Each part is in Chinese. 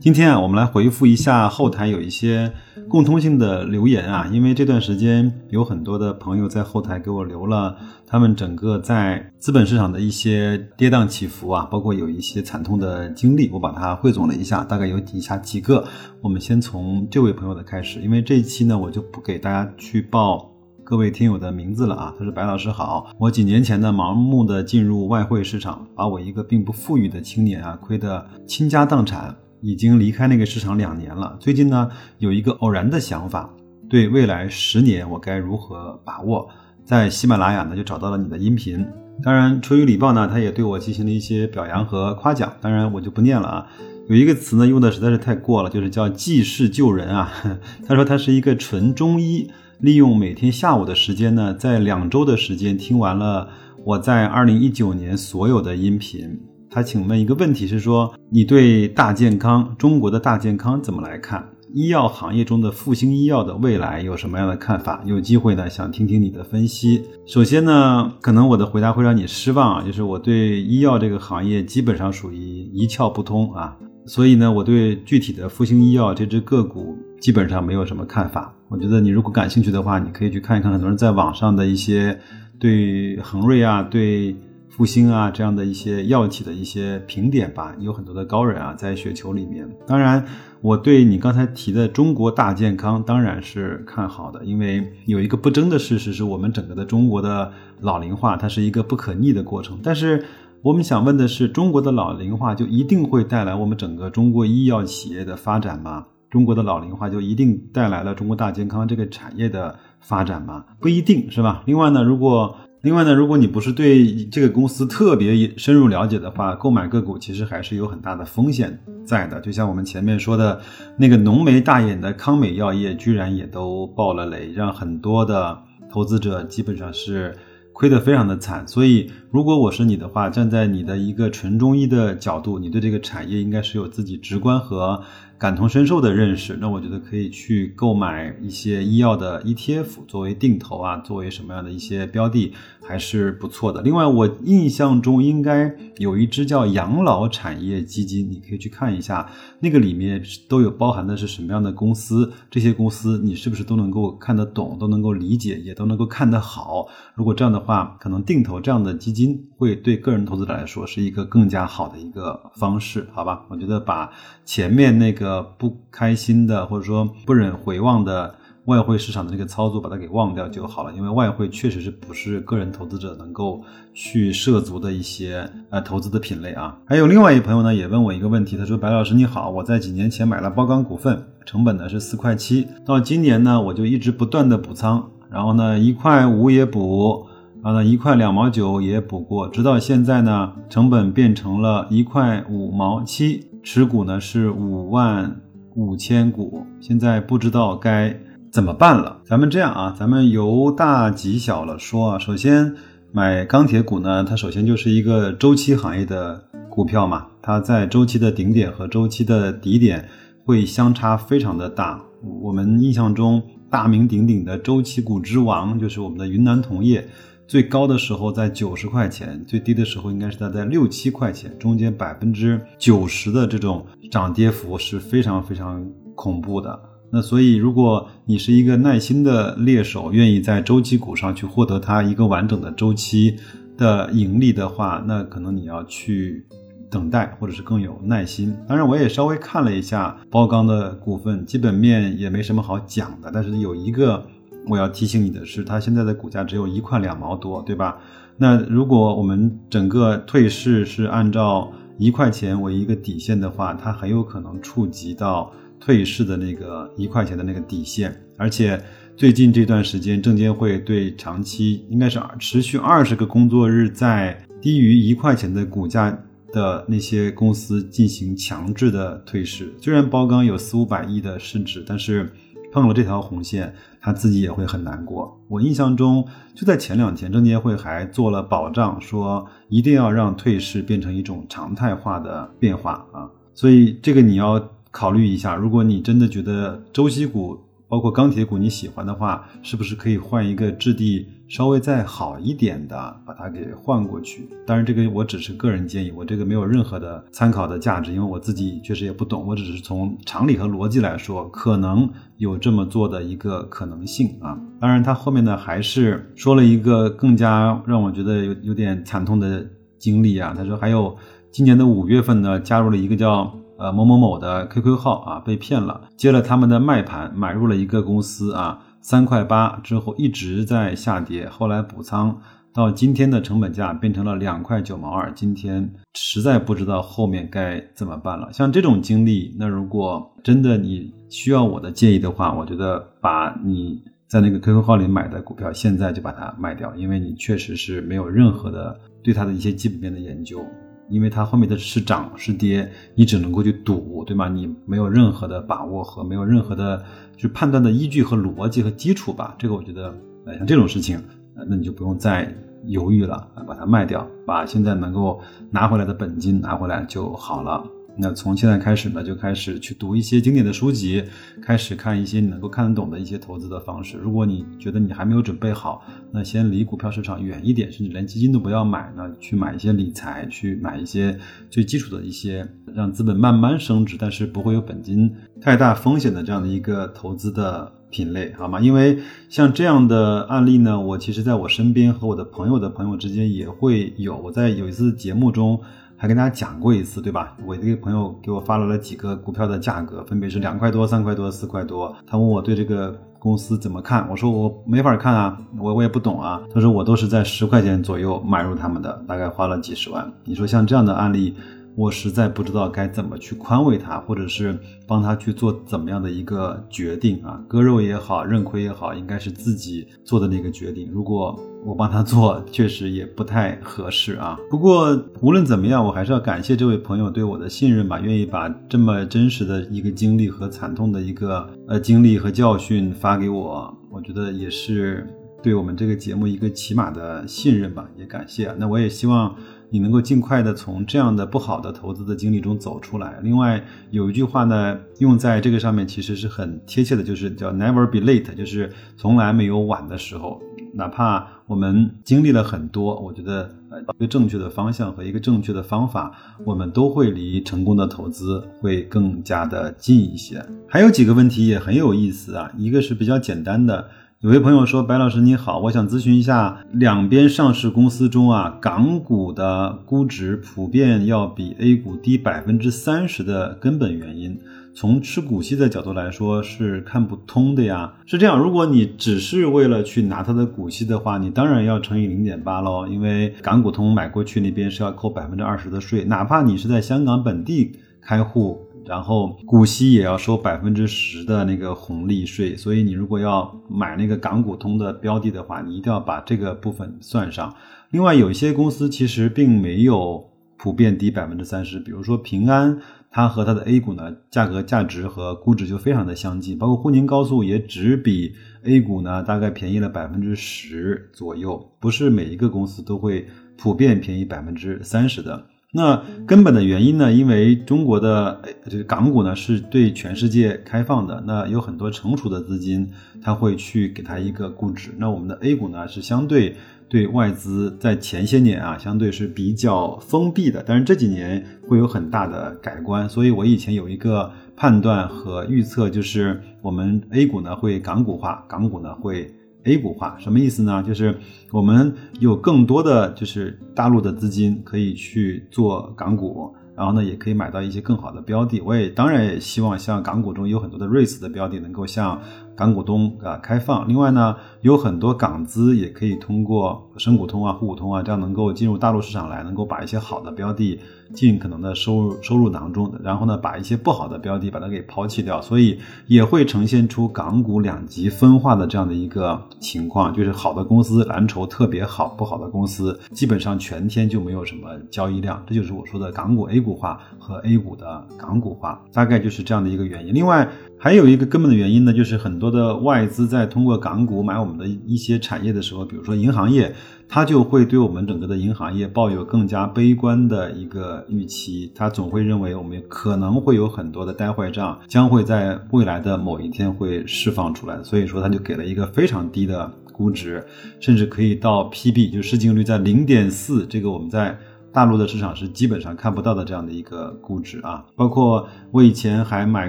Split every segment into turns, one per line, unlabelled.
今天啊，我们来回复一下后台有一些共通性的留言啊，因为这段时间有很多的朋友在后台给我留了他们整个在资本市场的一些跌宕起伏啊，包括有一些惨痛的经历，我把它汇总了一下，大概有以下几个。我们先从这位朋友的开始，因为这一期呢，我就不给大家去报各位听友的名字了啊。他说：“白老师好，我几年前呢，盲目的进入外汇市场，把我一个并不富裕的青年啊，亏得倾家荡产。”已经离开那个市场两年了。最近呢，有一个偶然的想法，对未来十年我该如何把握？在喜马拉雅呢，就找到了你的音频。当然，出于礼报呢，他也对我进行了一些表扬和夸奖。当然，我就不念了啊。有一个词呢，用的实在是太过了，就是叫济世救人啊。他说他是一个纯中医，利用每天下午的时间呢，在两周的时间听完了我在二零一九年所有的音频。他请问一个问题是说，你对大健康中国的大健康怎么来看？医药行业中的复兴医药的未来有什么样的看法？有机会呢，想听听你的分析。首先呢，可能我的回答会让你失望啊，就是我对医药这个行业基本上属于一窍不通啊，所以呢，我对具体的复兴医药这只个股基本上没有什么看法。我觉得你如果感兴趣的话，你可以去看一看很多人在网上的一些对恒瑞啊，对。复兴啊，这样的一些药企的一些评点吧，有很多的高人啊在雪球里面。当然，我对你刚才提的中国大健康当然是看好的，因为有一个不争的事实是我们整个的中国的老龄化，它是一个不可逆的过程。但是我们想问的是，中国的老龄化就一定会带来我们整个中国医药企业的发展吗？中国的老龄化就一定带来了中国大健康这个产业的发展吗？不一定是吧？另外呢，如果另外呢，如果你不是对这个公司特别深入了解的话，购买个股其实还是有很大的风险在的。就像我们前面说的，那个浓眉大眼的康美药业居然也都爆了雷，让很多的投资者基本上是亏得非常的惨。所以，如果我是你的话，站在你的一个纯中医的角度，你对这个产业应该是有自己直观和。感同身受的认识，那我觉得可以去购买一些医药的 ETF 作为定投啊，作为什么样的一些标的还是不错的。另外，我印象中应该有一只叫养老产业基金，你可以去看一下，那个里面都有包含的是什么样的公司，这些公司你是不是都能够看得懂，都能够理解，也都能够看得好。如果这样的话，可能定投这样的基金会对个人投资者来说是一个更加好的一个方式，好吧？我觉得把前面那个。呃，不开心的，或者说不忍回望的外汇市场的这个操作，把它给忘掉就好了。因为外汇确实是不是个人投资者能够去涉足的一些呃投资的品类啊。还有另外一朋友呢，也问我一个问题，他说：“白老师你好，我在几年前买了包钢股份，成本呢是四块七，到今年呢我就一直不断的补仓，然后呢一块五也补，啊，那一块两毛九也补过，直到现在呢成本变成了一块五毛七。”持股呢是五万五千股，现在不知道该怎么办了。咱们这样啊，咱们由大及小了说啊。首先买钢铁股呢，它首先就是一个周期行业的股票嘛，它在周期的顶点和周期的底点会相差非常的大。我们印象中大名鼎鼎的周期股之王就是我们的云南铜业。最高的时候在九十块钱，最低的时候应该是在在六七块钱，中间百分之九十的这种涨跌幅是非常非常恐怖的。那所以，如果你是一个耐心的猎手，愿意在周期股上去获得它一个完整的周期的盈利的话，那可能你要去等待，或者是更有耐心。当然，我也稍微看了一下包钢的股份，基本面也没什么好讲的，但是有一个。我要提醒你的是，它现在的股价只有一块两毛多，对吧？那如果我们整个退市是按照一块钱为一个底线的话，它很有可能触及到退市的那个一块钱的那个底线。而且最近这段时间，证监会对长期应该是持续二十个工作日在低于一块钱的股价的那些公司进行强制的退市。虽然包钢有四五百亿的市值，但是。碰了这条红线，他自己也会很难过。我印象中，就在前两天，证监会还做了保障，说一定要让退市变成一种常态化的变化啊。所以这个你要考虑一下，如果你真的觉得周期股。包括钢铁股，你喜欢的话，是不是可以换一个质地稍微再好一点的，把它给换过去？当然，这个我只是个人建议，我这个没有任何的参考的价值，因为我自己确实也不懂，我只是从常理和逻辑来说，可能有这么做的一个可能性啊。当然，他后面呢还是说了一个更加让我觉得有有点惨痛的经历啊。他说，还有今年的五月份呢，加入了一个叫。呃，某某某的 QQ 号啊，被骗了，接了他们的卖盘，买入了一个公司啊，三块八之后一直在下跌，后来补仓到今天的成本价变成了两块九毛二，今天实在不知道后面该怎么办了。像这种经历，那如果真的你需要我的建议的话，我觉得把你在那个 QQ 号里买的股票现在就把它卖掉，因为你确实是没有任何的对它的一些基本面的研究。因为它后面的是涨是跌，你只能够去赌，对吗？你没有任何的把握和没有任何的就是判断的依据和逻辑和基础吧。这个我觉得，呃，像这种事情，那你就不用再犹豫了，把它卖掉，把现在能够拿回来的本金拿回来就好了。那从现在开始呢，就开始去读一些经典的书籍，开始看一些你能够看得懂的一些投资的方式。如果你觉得你还没有准备好，那先离股票市场远一点，甚至连基金都不要买，呢去买一些理财，去买一些最基础的一些让资本慢慢升值，但是不会有本金太大风险的这样的一个投资的品类，好吗？因为像这样的案例呢，我其实在我身边和我的朋友的朋友之间也会有。我在有一次节目中。还跟大家讲过一次，对吧？我这个朋友给我发来了几个股票的价格，分别是两块多、三块多、四块多。他问我对这个公司怎么看，我说我没法看啊，我我也不懂啊。他说我都是在十块钱左右买入他们的，大概花了几十万。你说像这样的案例。我实在不知道该怎么去宽慰他，或者是帮他去做怎么样的一个决定啊，割肉也好，认亏也好，应该是自己做的那个决定。如果我帮他做，确实也不太合适啊。不过无论怎么样，我还是要感谢这位朋友对我的信任吧，愿意把这么真实的一个经历和惨痛的一个呃经历和教训发给我，我觉得也是对我们这个节目一个起码的信任吧，也感谢。那我也希望。你能够尽快的从这样的不好的投资的经历中走出来。另外有一句话呢，用在这个上面其实是很贴切的，就是叫 “never be late”，就是从来没有晚的时候。哪怕我们经历了很多，我觉得呃一个正确的方向和一个正确的方法，我们都会离成功的投资会更加的近一些。还有几个问题也很有意思啊，一个是比较简单的。有位朋友说：“白老师你好，我想咨询一下，两边上市公司中啊，港股的估值普遍要比 A 股低百分之三十的根本原因。从吃股息的角度来说是看不通的呀。是这样，如果你只是为了去拿它的股息的话，你当然要乘以零点八喽，因为港股通买过去那边是要扣百分之二十的税，哪怕你是在香港本地开户。”然后股息也要收百分之十的那个红利税，所以你如果要买那个港股通的标的的话，你一定要把这个部分算上。另外，有一些公司其实并没有普遍低百分之三十，比如说平安，它和它的 A 股呢价格、价值和估值就非常的相近，包括沪宁高速也只比 A 股呢大概便宜了百分之十左右，不是每一个公司都会普遍便宜百分之三十的。那根本的原因呢？因为中国的这个港股呢是对全世界开放的，那有很多成熟的资金，它会去给它一个估值。那我们的 A 股呢是相对对外资在前些年啊，相对是比较封闭的，但是这几年会有很大的改观。所以我以前有一个判断和预测，就是我们 A 股呢会港股化，港股呢会。A 股化什么意思呢？就是我们有更多的就是大陆的资金可以去做港股，然后呢也可以买到一些更好的标的。我也当然也希望像港股中有很多的 REITs 的标的能够像港股东啊开放。另外呢，有很多港资也可以通过深股通啊、沪股通啊，这样能够进入大陆市场来，能够把一些好的标的尽可能的收入收入囊中，然后呢，把一些不好的标的把它给抛弃掉，所以也会呈现出港股两极分化的这样的一个情况，就是好的公司蓝筹特别好，不好的公司基本上全天就没有什么交易量，这就是我说的港股 A 股化和 A 股的港股化，大概就是这样的一个原因。另外还有一个根本的原因呢，就是很多的外资在通过港股买我们的一些产业的时候，比如说银行业，它就会对我们整个的银行业抱有更加悲观的一个预期，它总会认为我们可能会有很多的呆坏账，将会在未来的某一天会释放出来，所以说它就给了一个非常低的估值，甚至可以到 PB，就市净率在零点四，这个我们在。大陆的市场是基本上看不到的这样的一个估值啊，包括我以前还买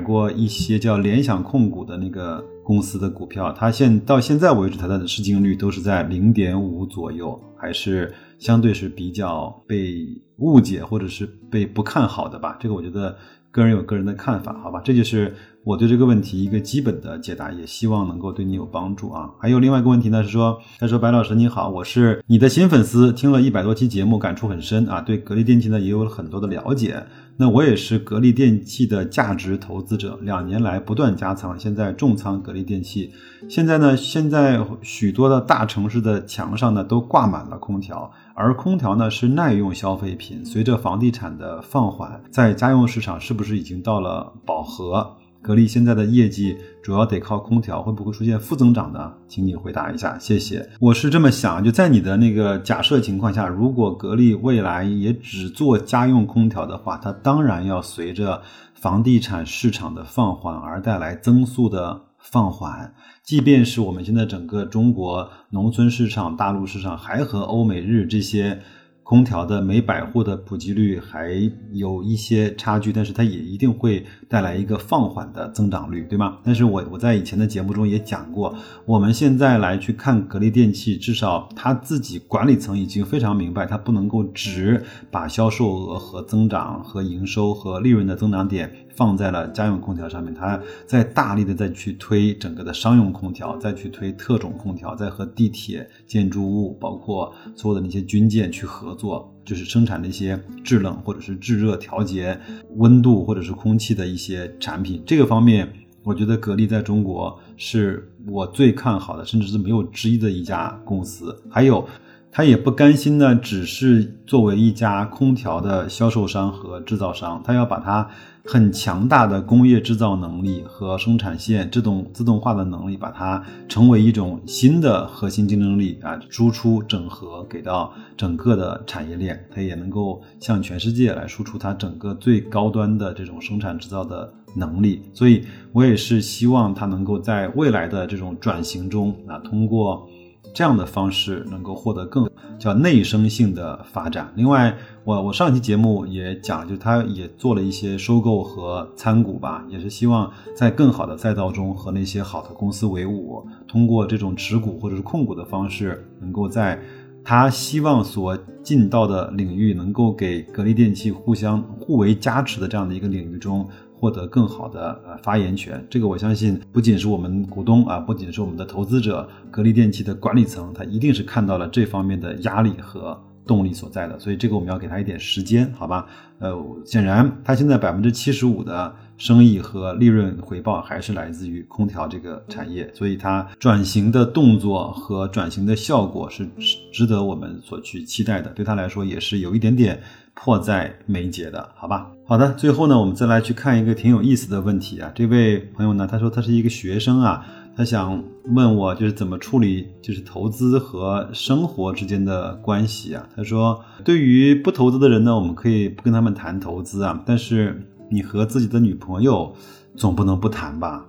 过一些叫联想控股的那个公司的股票，它现到现在为止它的市净率都是在零点五左右，还是相对是比较被误解或者是被不看好的吧？这个我觉得个人有个人的看法，好吧？这就是我对这个问题一个基本的解答，也希望能够对你有帮助啊。还有另外一个问题呢，是说他说白老师你好，我是你的新粉丝，听了一百多期节目，感触很深啊，对格力电器呢也有了很多的了解。那我也是格力电器的价值投资者，两年来不断加仓，现在重仓格力电器。现在呢，现在许多的大城市的墙上呢都挂满了空调，而空调呢是耐用消费品。随着房地产的放缓，在家用市场是不是已经到了饱和？格力现在的业绩主要得靠空调，会不会出现负增长呢？请你回答一下，谢谢。我是这么想，就在你的那个假设情况下，如果格力未来也只做家用空调的话，它当然要随着房地产市场的放缓而带来增速的放缓。即便是我们现在整个中国农村市场、大陆市场还和欧美日这些。空调的每百户的普及率还有一些差距，但是它也一定会带来一个放缓的增长率，对吗？但是我我在以前的节目中也讲过，我们现在来去看格力电器，至少它自己管理层已经非常明白，它不能够只把销售额和增长和营收和利润的增长点。放在了家用空调上面，它在大力的再去推整个的商用空调，再去推特种空调，再和地铁、建筑物，包括所有的那些军舰去合作，就是生产那些制冷或者是制热调节温度或者是空气的一些产品。这个方面，我觉得格力在中国是我最看好的，甚至是没有之一的一家公司。还有。他也不甘心呢，只是作为一家空调的销售商和制造商，他要把它很强大的工业制造能力和生产线自动自动化的能力，把它成为一种新的核心竞争力啊，输出整合给到整个的产业链，它也能够向全世界来输出它整个最高端的这种生产制造的能力。所以我也是希望它能够在未来的这种转型中啊，通过。这样的方式能够获得更叫内生性的发展。另外，我我上期节目也讲，就他也做了一些收购和参股吧，也是希望在更好的赛道中和那些好的公司为伍，通过这种持股或者是控股的方式，能够在他希望所进到的领域，能够给格力电器互相互为加持的这样的一个领域中。获得更好的呃发言权，这个我相信不仅是我们股东啊，不仅是我们的投资者，格力电器的管理层，他一定是看到了这方面的压力和动力所在的，所以这个我们要给他一点时间，好吧？呃，显然他现在百分之七十五的生意和利润回报还是来自于空调这个产业，所以它转型的动作和转型的效果是值得我们所去期待的，对他来说也是有一点点。迫在眉睫的，好吧？好的，最后呢，我们再来去看一个挺有意思的问题啊。这位朋友呢，他说他是一个学生啊，他想问我就是怎么处理就是投资和生活之间的关系啊。他说，对于不投资的人呢，我们可以不跟他们谈投资啊，但是你和自己的女朋友总不能不谈吧？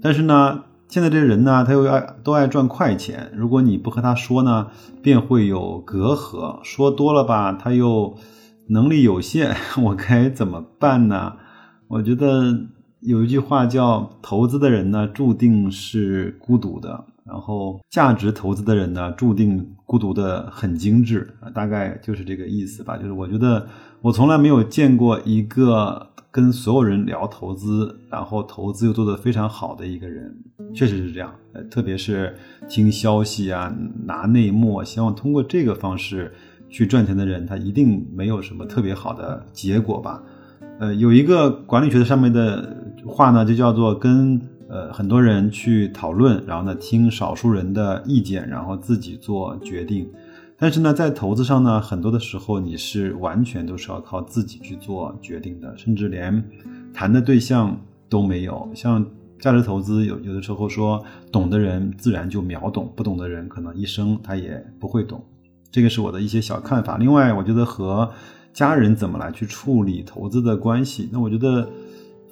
但是呢，现在这人呢，他又爱都爱赚快钱，如果你不和他说呢，便会有隔阂，说多了吧，他又。能力有限，我该怎么办呢？我觉得有一句话叫“投资的人呢，注定是孤独的；然后价值投资的人呢，注定孤独的很精致啊，大概就是这个意思吧。就是我觉得我从来没有见过一个跟所有人聊投资，然后投资又做得非常好的一个人，确实是这样。呃，特别是听消息啊，拿内幕，希望通过这个方式去赚钱的人，他一定没有什么特别好的结果吧。呃，有一个管理学的上面的话呢，就叫做跟。呃，很多人去讨论，然后呢，听少数人的意见，然后自己做决定。但是呢，在投资上呢，很多的时候你是完全都是要靠自己去做决定的，甚至连谈的对象都没有。像价值投资，有有的时候说，懂的人自然就秒懂，不懂的人可能一生他也不会懂。这个是我的一些小看法。另外，我觉得和家人怎么来去处理投资的关系，那我觉得。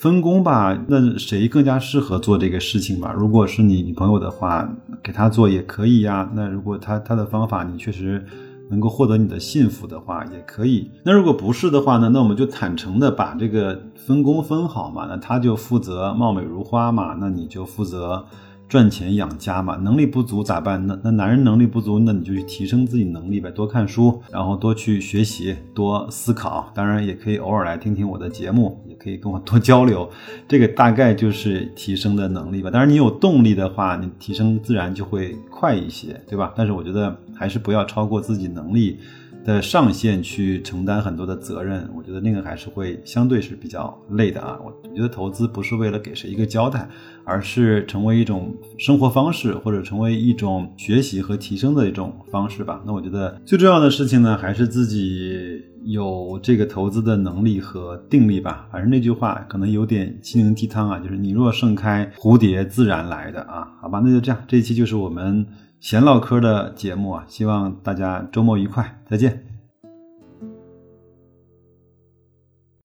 分工吧，那谁更加适合做这个事情吧？如果是你女朋友的话，给她做也可以呀。那如果她她的方法你确实能够获得你的幸福的话，也可以。那如果不是的话呢？那我们就坦诚的把这个分工分好嘛。那她就负责貌美如花嘛，那你就负责。赚钱养家嘛，能力不足咋办？那那男人能力不足，那你就去提升自己能力呗，多看书，然后多去学习，多思考。当然也可以偶尔来听听我的节目，也可以跟我多交流。这个大概就是提升的能力吧。当然你有动力的话，你提升自然就会快一些，对吧？但是我觉得还是不要超过自己能力。的上限去承担很多的责任，我觉得那个还是会相对是比较累的啊。我觉得投资不是为了给谁一个交代，而是成为一种生活方式，或者成为一种学习和提升的一种方式吧。那我觉得最重要的事情呢，还是自己有这个投资的能力和定力吧。反正那句话可能有点心灵鸡汤啊，就是你若盛开，蝴蝶自然来的啊。好吧，那就这样，这一期就是我们。闲唠嗑的节目啊，希望大家周末愉快，再见。